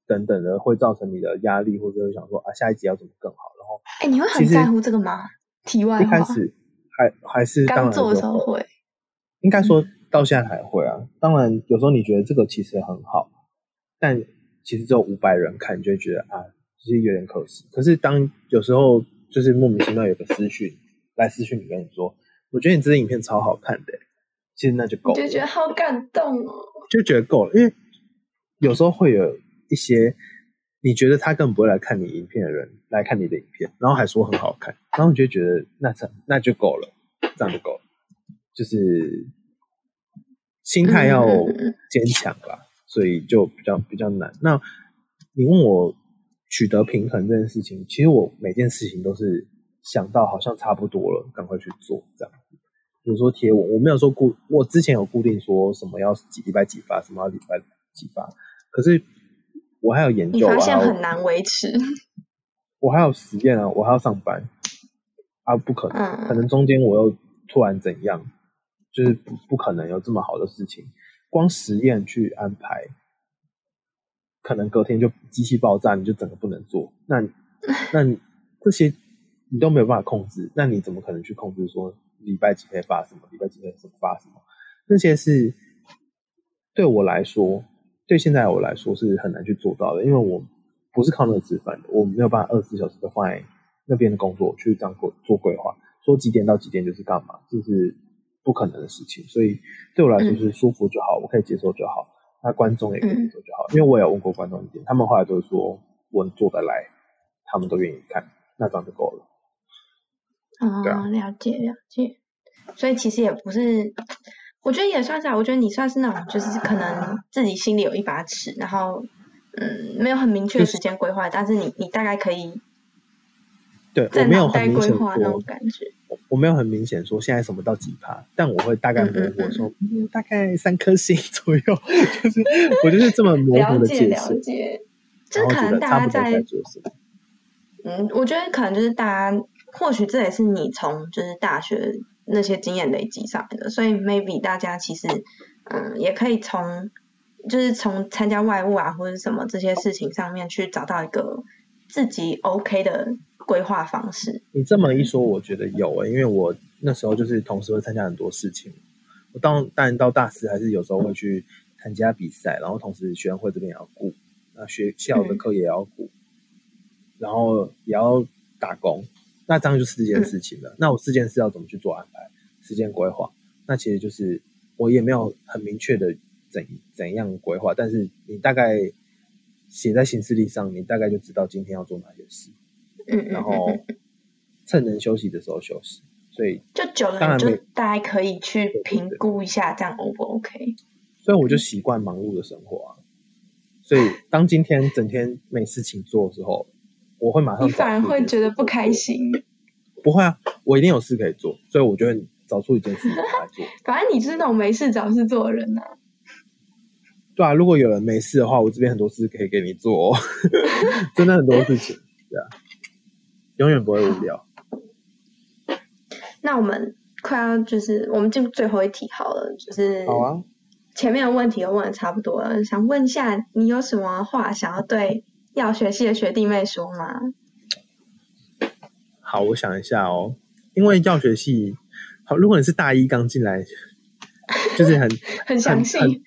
等等的会造成你的压力，或者会想说啊，下一集要怎么更好？然后，哎，你会很在乎这个吗？题外一开始还还是刚做的时候会，应该说到现在还会啊。当然，有时候你觉得这个其实很好，但其实只有五百人看，你就会觉得啊，其实有点可惜。可是当有时候就是莫名其妙有个私讯来私讯你跟你说，我觉得你这支影片超好看的，其实那就够了，就觉得好感动哦，就觉得够了。因为有时候会有。一些你觉得他根本不会来看你影片的人来看你的影片，然后还说很好看，然后你就觉得那这那就够了，这样就够了，就是心态要坚强吧，所以就比较比较难。那你问我取得平衡这件事情，其实我每件事情都是想到好像差不多了，赶快去做这样。比如说贴文，我没有说固，我之前有固定说什么要几礼拜几发，什么要礼拜几发，可是。我还有研究，发现很难维持。<laughs> 我还有实验啊，我还要上班啊，不可能，可能中间我又突然怎样，就是不不可能有这么好的事情。光实验去安排，可能隔天就机器爆炸，你就整个不能做。那 <laughs> 那这些你都没有办法控制，那你怎么可能去控制说礼拜几可以发什么，礼拜几天怎么发什么？那些是对我来说。对现在我来说是很难去做到的，因为我不是靠那个吃饭的，我没有办法二十四小时都放在那边的工作去这样做做规划，说几点到几点就是干嘛，这是不可能的事情。所以对我来说是舒服就好，我可以接受就好，那观众也可以接受就好。因为我有问过观众一点，他们后来都是说我做得来，他们都愿意看，那这样就够了。哦，了解了解，所以其实也不是。我觉得也算是，我觉得你算是那种，就是可能自己心里有一把尺，然后嗯，没有很明确的时间规划，但是你你大概可以对我没有很明显那种感觉，我没有很明显说现在什么到几趴，但我会大概模糊说大概三颗星左右，<laughs> 就是我就是这么模糊的解释，就是可能大家在嗯，我觉得可能就是大家或许这也是你从就是大学。那些经验累积上来的，所以 maybe 大家其实，嗯，也可以从就是从参加外务啊或者什么这些事情上面去找到一个自己 OK 的规划方式。你这么一说，我觉得有诶，因为我那时候就是同时会参加很多事情。我到当然到大四还是有时候会去参加比赛，然后同时学生会这边也要顾，那学校的课也要顾，然后也要打工。那这样就四件事情了。那我四件事要怎么去做安排？时间规划，那其实就是我也没有很明确的怎怎样规划，但是你大概写在行事历上，你大概就知道今天要做哪些事。嗯然后趁能休息的时候休息。所以就久了，就大家可以去评估一下，这样 O 不 OK？所以我就习惯忙碌的生活啊。所以当今天整天没事情做的时候。我会马上。你反而会觉得不开心？不会啊，我一定有事可以做，所以我就会找出一件事来做。<laughs> 反正你是那种没事找事做的人呐。对啊，如果有人没事的话，我这边很多事可以给你做，<laughs> 真的很多事情，对啊，永远不会无聊。那我们快要就是我们进最后一题好了，就是好啊。前面的问题都问的差不多了，想问一下，你有什么话想要对药学系的学弟妹说吗？好，我想一下哦，因为药学系，好，如果你是大一刚进来，就是很 <laughs> 很相信，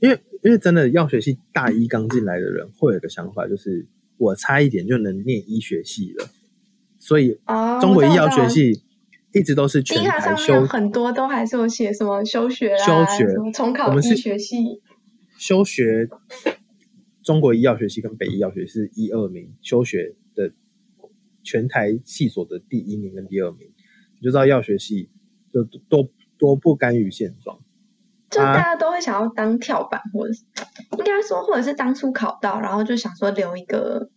因为因为真的药学系大一刚进来的人会有个想法，就是我差一点就能念医学系了，所以中国医药学系。一直都是全台修很多都还是有写什么休学啊，休学重考医学系，休学中国医药学系跟北医药学是一二名，休学的全台系所的第一名跟第二名，你就知道药学系就多多不甘于现状，就大家都会想要当跳板，或者是应该说，或者是当初考到，然后就想说留一个。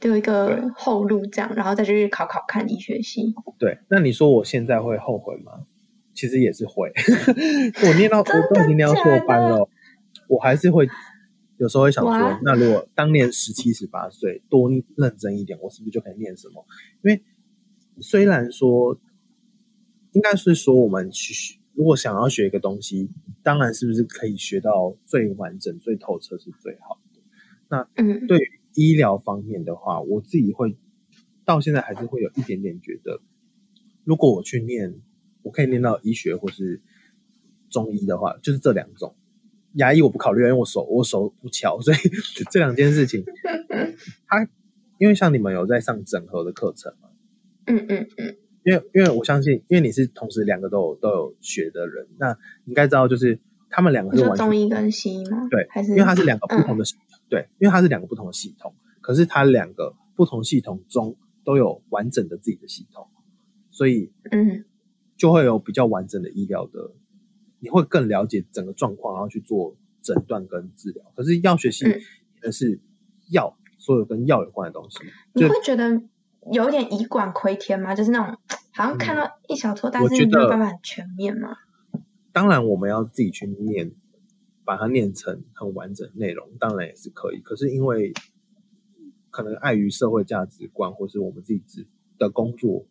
留一个后路，这样，然后再去考考看医学系。对，那你说我现在会后悔吗？其实也是会。<laughs> 我念到我都已经念到硕班了，我还是会有时候会想说，那如果当年十七十八岁多认真一点，我是不是就可以念什么？因为虽然说，应该是说我们去如果想要学一个东西，当然是不是可以学到最完整、最透彻是最好的。那嗯，对于。医疗方面的话，我自己会到现在还是会有一点点觉得，如果我去念，我可以念到医学或是中医的话，就是这两种。牙医我不考虑，因为我手我手不巧，所以 <laughs> 这两件事情，他因为像你们有在上整合的课程嘛，嗯嗯嗯，因为因为我相信，因为你是同时两个都有都有学的人，那应该知道就是他们两个是完中医跟西医吗？对，还是因为它是两个不同的。对，因为它是两个不同的系统，可是它两个不同系统中都有完整的自己的系统，所以嗯，就会有比较完整的医疗的，你会更了解整个状况，然后去做诊断跟治疗。可是药学系的是药，所有跟药有关的东西，你会觉得有点以管窥天吗？就是那种好像看到一小撮，但是没有办法很全面吗？当然，我们要自己去念。把它念成很完整内容，当然也是可以。可是因为可能碍于社会价值观，或是我们自己自的工作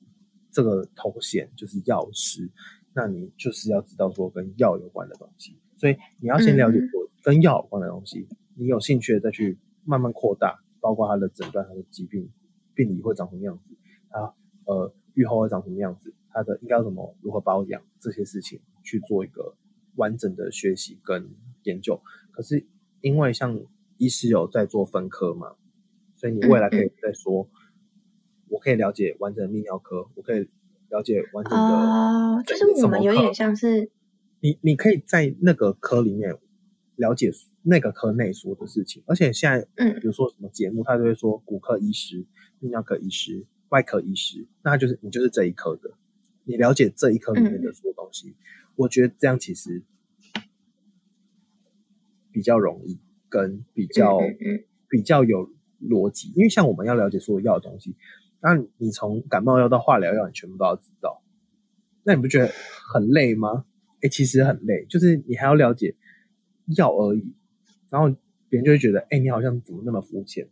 这个头衔就是药师，那你就是要知道说跟药有关的东西。所以你要先了解说跟药有关的东西，你有兴趣的再去慢慢扩大，包括它的诊断、它的疾病病理会长什么样子，它呃愈后会长什么样子，它的应该怎么如何保养这些事情去做一个完整的学习跟。研究，可是因为像医师有在做分科嘛，所以你未来可以再说，我可以了解完整的泌尿科，我可以了解完整的，哦，就是我们有点像是。你，你可以在那个科里面了解那个科内所的事情，而且现在，嗯，比如说什么节目，他就会说骨科医师、泌尿科医师、外科医师，那就是你就是这一科的，你了解这一科里面的所有东西，我觉得这样其实。比较容易，跟比较比较有逻辑，因为像我们要了解所有药的东西，那你从感冒药到化疗药，你全部都要知道，那你不觉得很累吗？哎，其实很累，就是你还要了解药而已，然后别人就会觉得，哎，你好像怎么那么肤浅，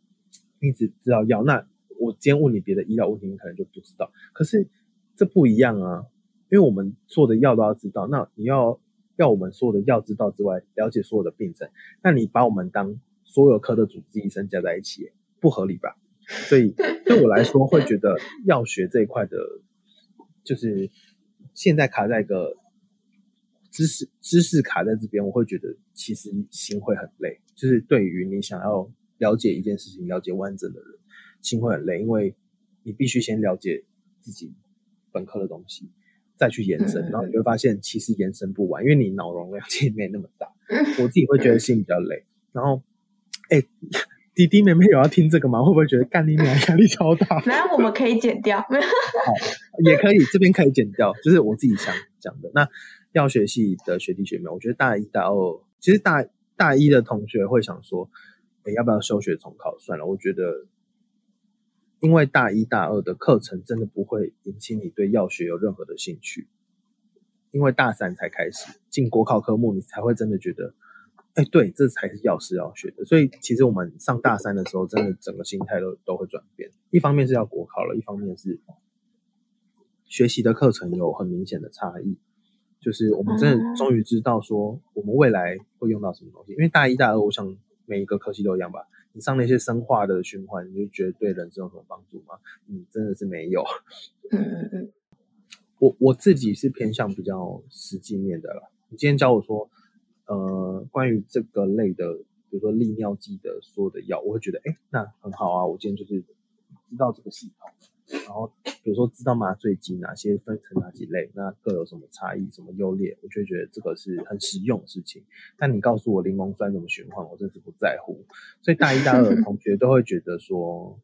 你只知道药。那我今天问你别的医疗问题，你可能就不知道。可是这不一样啊，因为我们做的药都要知道，那你要。要我们所有的药知道之外，了解所有的病症，那你把我们当所有科的主治医生加在一起，不合理吧？所以对我来说，会觉得药学这一块的，就是现在卡在一个知识知识卡在这边，我会觉得其实心会很累。就是对于你想要了解一件事情、了解完整的人，心会很累，因为你必须先了解自己本科的东西。再去延伸，然后你会发现其实延伸不完，因为你脑容量其实没那么大。我自己会觉得心比较累。然后，哎，弟弟妹妹有要听这个吗？会不会觉得干你娘压力超大？<laughs> 那我们可以剪掉，好，也可以，这边可以剪掉。就是我自己想讲的。那药学系的学弟学妹，我觉得大一、大二，其实大大一的同学会想说，哎，要不要休学重考？算了，我觉得。因为大一、大二的课程真的不会引起你对药学有任何的兴趣，因为大三才开始进国考科目，你才会真的觉得哎，对，这才是药师要学的。所以其实我们上大三的时候，真的整个心态都都会转变。一方面是要国考了，一方面是学习的课程有很明显的差异。就是我们真的终于知道说，我们未来会用到什么东西。因为大一、大二，我想每一个科系都一样吧。你上那些生化的循环，你就觉得对人生有什么帮助吗？你，真的是没有。嗯嗯嗯。我我自己是偏向比较实际面的了。你今天教我说。呃，关于这个类的，比如说利尿剂的所有的药，我会觉得，哎，那很好啊。我今天就是知道这个系统，然后比如说知道麻醉剂哪些分成哪几类，那各有什么差异，什么优劣，我就觉得这个是很实用的事情。但你告诉我柠檬酸怎么循环，我真是不在乎。所以大一、大二的同学都会觉得说，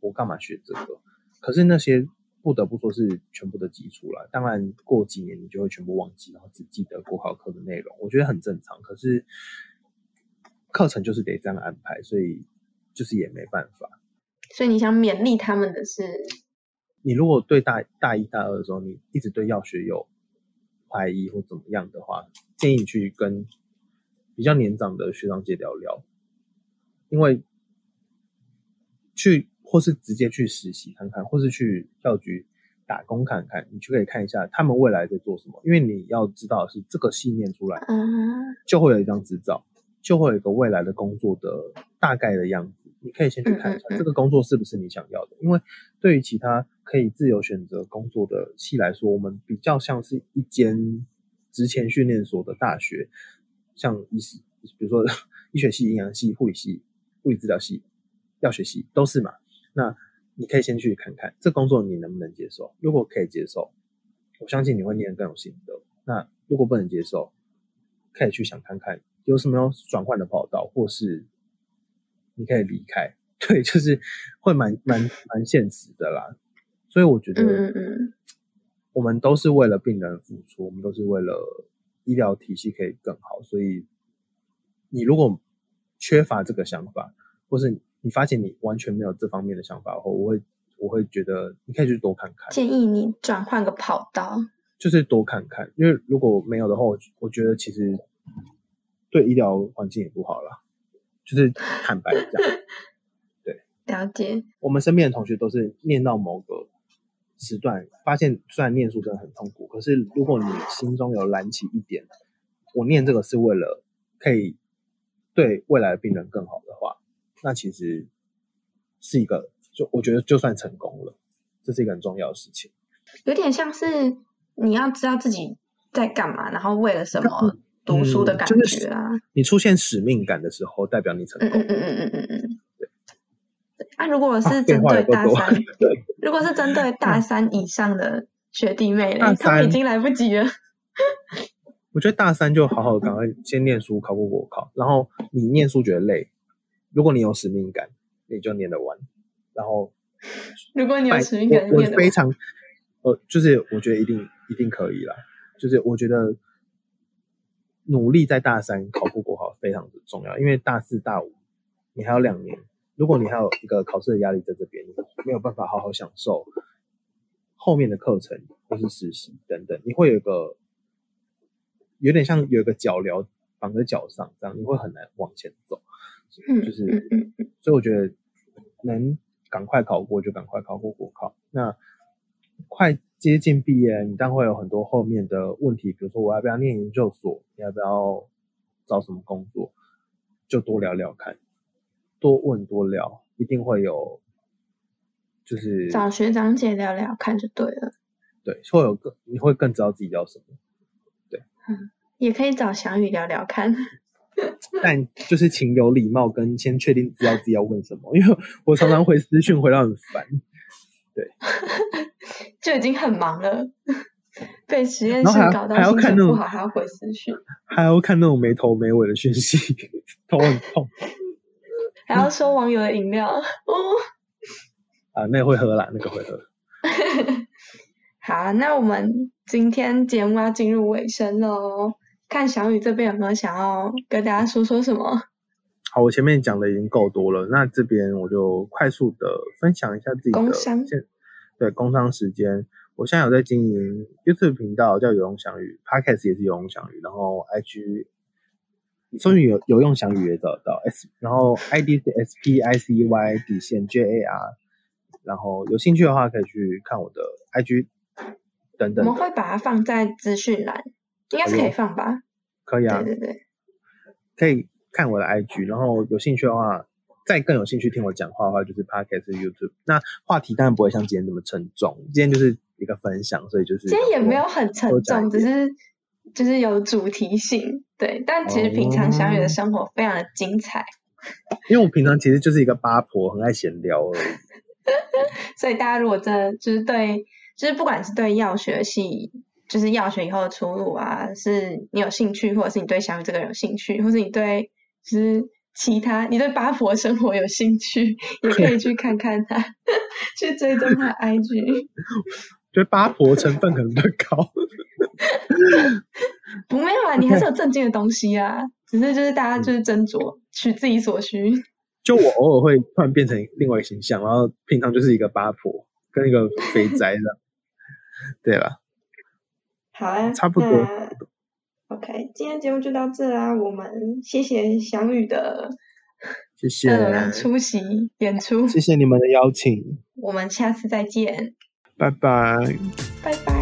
我干嘛学这个？可是那些。不得不说是全部的基础了，当然过几年你就会全部忘记，然后只记得国考课的内容，我觉得很正常。可是课程就是得这样安排，所以就是也没办法。所以你想勉励他们的是，你如果对大大一、大二的时候，你一直对药学有怀疑或怎么样的话，建议你去跟比较年长的学长姐聊聊，因为去。或是直接去实习看看，或是去药局打工看看，你就可以看一下他们未来在做什么。因为你要知道是这个信念出来，就会有一张执照，就会有一个未来的工作的大概的样子。你可以先去看一下这个工作是不是你想要的。因为对于其他可以自由选择工作的系来说，我们比较像是一间职前训练所的大学，像医师，比如说 <laughs> 医学系、营养系、护理系、物理治疗系、药学系都是嘛。那你可以先去看看这工作你能不能接受。如果可以接受，我相信你会念得更有心得。那如果不能接受，可以去想看看有什么要转换的跑道，或是你可以离开。<laughs> 对，就是会蛮蛮蛮现实的啦。所以我觉得，嗯嗯，我们都是为了病人付出，我们都是为了医疗体系可以更好。所以你如果缺乏这个想法，或是你发现你完全没有这方面的想法后，我会我会觉得你可以去多看看。建议你转换个跑道，就是多看看，因为如果没有的话，我我觉得其实对医疗环境也不好了。就是坦白讲，<laughs> 对，了解。我们身边的同学都是念到某个时段，发现虽然念书真的很痛苦，可是如果你心中有燃起一点，我念这个是为了可以对未来的病人更好的话。那其实是一个，就我觉得就算成功了，这是一个很重要的事情。有点像是你要知道自己在干嘛，然后为了什么读书的感觉啊。你出现使命感的时候，代表你成功。嗯嗯嗯嗯嗯嗯。对。啊，如果是针对大三，如果是针对 <laughs> 大三以上的学弟妹，他们已经来不及了。<laughs> 我觉得大三就好好赶快先念书，考过国考，然后你念书觉得累。如果你有使命感，你就念得完。然后，如果你有使命感，我非常，呃，就是我觉得一定一定可以啦。就是我觉得努力在大三考过国考非常的重要，因为大四大五你还有两年，如果你还有一个考试的压力在这边，你没有办法好好享受后面的课程或是实习等等，你会有一个有点像有一个脚镣绑在脚上，这样你会很难往前走。就是，所以我觉得能赶快考过就赶快考过国考。那快接近毕业，你当然会有很多后面的问题，比如说我要不要念研究所，你要不要找什么工作，就多聊聊看，多问多聊，一定会有，就是找学长姐聊聊看就对了。对，会有更你会更知道自己要什么。对，嗯，也可以找小雨聊聊看。<laughs> 但就是请有礼貌，跟先确定知道自己要问什么，因为我常常回私讯回到很烦，对，<laughs> 就已经很忙了，被实验室搞到心情不好，还要回私讯，<laughs> 还要看那种没头没尾的讯息，头很痛，还要收网友的饮料，哦，啊，那会喝啦，那个会喝。好，那我们今天节目要进入尾声喽。看小雨这边有没有想要跟大家说说什么？好，我前面讲的已经够多了，那这边我就快速的分享一下自己的工商。对，工商时间，我现在有在经营 YouTube 频道，叫有用祥雨，Podcast 也是有用祥雨，然后 IG 搜寻有有用祥语也找到 S，然后 ID 是 S P I C Y 底线 J A R，然后有兴趣的话可以去看我的 IG 等等。我们会把它放在资讯栏，应该是可以放吧？可以啊，对对对，可以看我的 IG，然后有兴趣的话，再更有兴趣听我讲话的话，就是 Podcast YouTube。那话题当然不会像今天这么沉重，今天就是一个分享，所以就是今天也没有很沉重，只是就是有主题性。对，但其实平常小雨的生活非常的精彩，因为我平常其实就是一个八婆，很爱闲聊而已。<laughs> 所以大家如果真的就是对，就是不管是对药学系，就是药学以后的出路啊，是你有兴趣，或者是你对小雨这个人有兴趣，或是你对就是其他你对八婆生活有兴趣，也可以去看看他，<laughs> 去追踪他 IG。<laughs> 觉得八婆成分可能更高。<laughs> 不没有啊，你还是有正经的东西啊，只是就是大家就是斟酌，取自己所需。就我偶尔会突然变成另外一个形象，然后平常就是一个八婆跟一个肥宅的，对了。好啊，差不多。OK，今天节目就到这啦，我们谢谢翔宇的，<laughs> 谢谢出席演出，谢谢你们的邀请，我们下次再见。拜拜，拜拜。